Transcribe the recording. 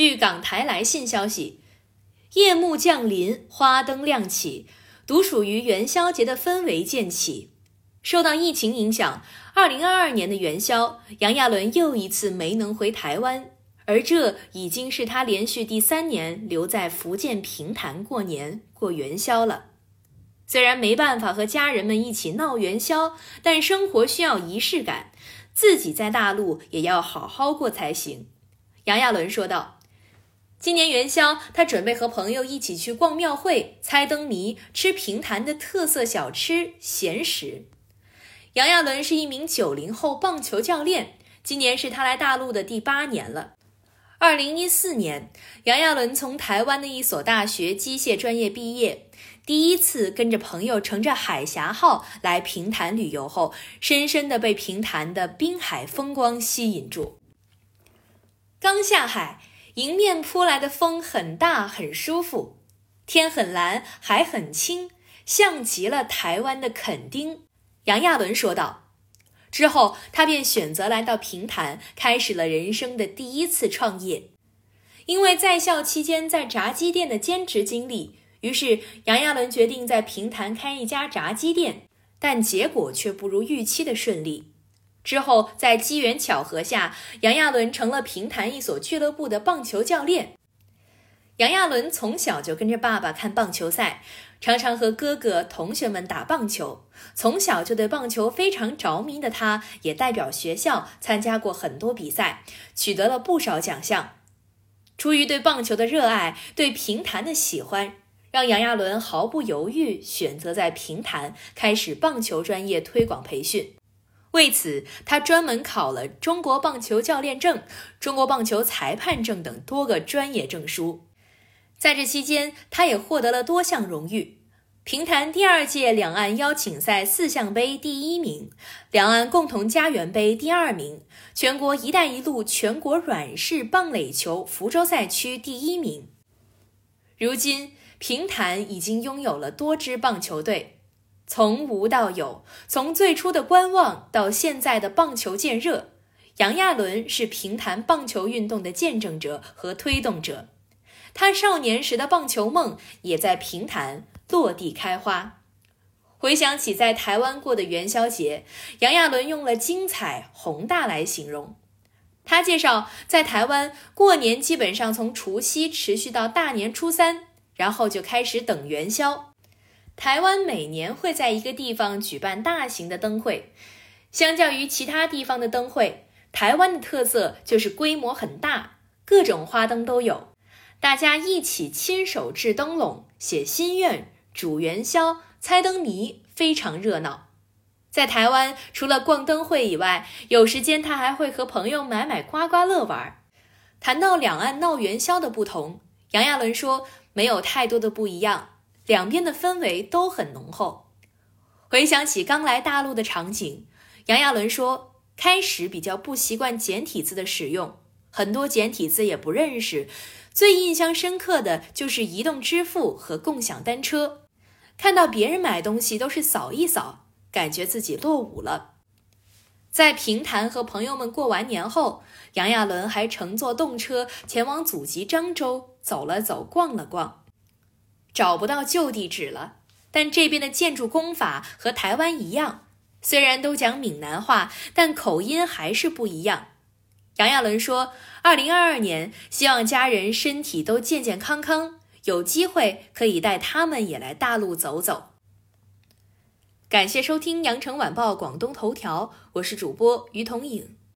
据港台来信消息，夜幕降临，花灯亮起，独属于元宵节的氛围渐起。受到疫情影响，二零二二年的元宵，杨亚伦又一次没能回台湾，而这已经是他连续第三年留在福建平潭过年过元宵了。虽然没办法和家人们一起闹元宵，但生活需要仪式感，自己在大陆也要好好过才行。杨亚伦说道：“今年元宵，他准备和朋友一起去逛庙会、猜灯谜、吃平潭的特色小吃咸食。”杨亚伦是一名九零后棒球教练，今年是他来大陆的第八年了。二零一四年，杨亚伦从台湾的一所大学机械专业毕业，第一次跟着朋友乘着海峡号来平潭旅游后，深深的被平潭的滨海风光吸引住。刚下海，迎面扑来的风很大，很舒服，天很蓝，海很清，像极了台湾的垦丁。杨亚伦说道。之后，他便选择来到平潭，开始了人生的第一次创业。因为在校期间在炸鸡店的兼职经历，于是杨亚伦决定在平潭开一家炸鸡店，但结果却不如预期的顺利。之后，在机缘巧合下，杨亚伦成了平潭一所俱乐部的棒球教练。杨亚伦从小就跟着爸爸看棒球赛，常常和哥哥、同学们打棒球。从小就对棒球非常着迷的他，也代表学校参加过很多比赛，取得了不少奖项。出于对棒球的热爱，对平潭的喜欢，让杨亚伦毫不犹豫选择在平潭开始棒球专业推广培训。为此，他专门考了中国棒球教练证、中国棒球裁判证等多个专业证书。在这期间，他也获得了多项荣誉：平潭第二届两岸邀请赛四项杯第一名，两岸共同家园杯第二名，全国“一带一路”全国软式棒垒球福州赛区第一名。如今，平潭已经拥有了多支棒球队，从无到有，从最初的观望到现在的棒球渐热，杨亚伦是平潭棒球运动的见证者和推动者。他少年时的棒球梦也在平潭落地开花。回想起在台湾过的元宵节，杨亚伦用了“精彩宏大”来形容。他介绍，在台湾过年基本上从除夕持续到大年初三，然后就开始等元宵。台湾每年会在一个地方举办大型的灯会，相较于其他地方的灯会，台湾的特色就是规模很大，各种花灯都有。大家一起亲手制灯笼、写心愿、煮元宵、猜灯谜，非常热闹。在台湾，除了逛灯会以外，有时间他还会和朋友买买刮刮乐玩。谈到两岸闹元宵的不同，杨亚伦说没有太多的不一样，两边的氛围都很浓厚。回想起刚来大陆的场景，杨亚伦说开始比较不习惯简体字的使用，很多简体字也不认识。最印象深刻的就是移动支付和共享单车，看到别人买东西都是扫一扫，感觉自己落伍了。在平潭和朋友们过完年后，杨亚伦还乘坐动车前往祖籍漳州走了走，逛了逛，找不到旧地址了。但这边的建筑工法和台湾一样，虽然都讲闽南话，但口音还是不一样。杨亚伦说：“二零二二年，希望家人身体都健健康康，有机会可以带他们也来大陆走走。”感谢收听《羊城晚报广东头条》，我是主播于彤颖。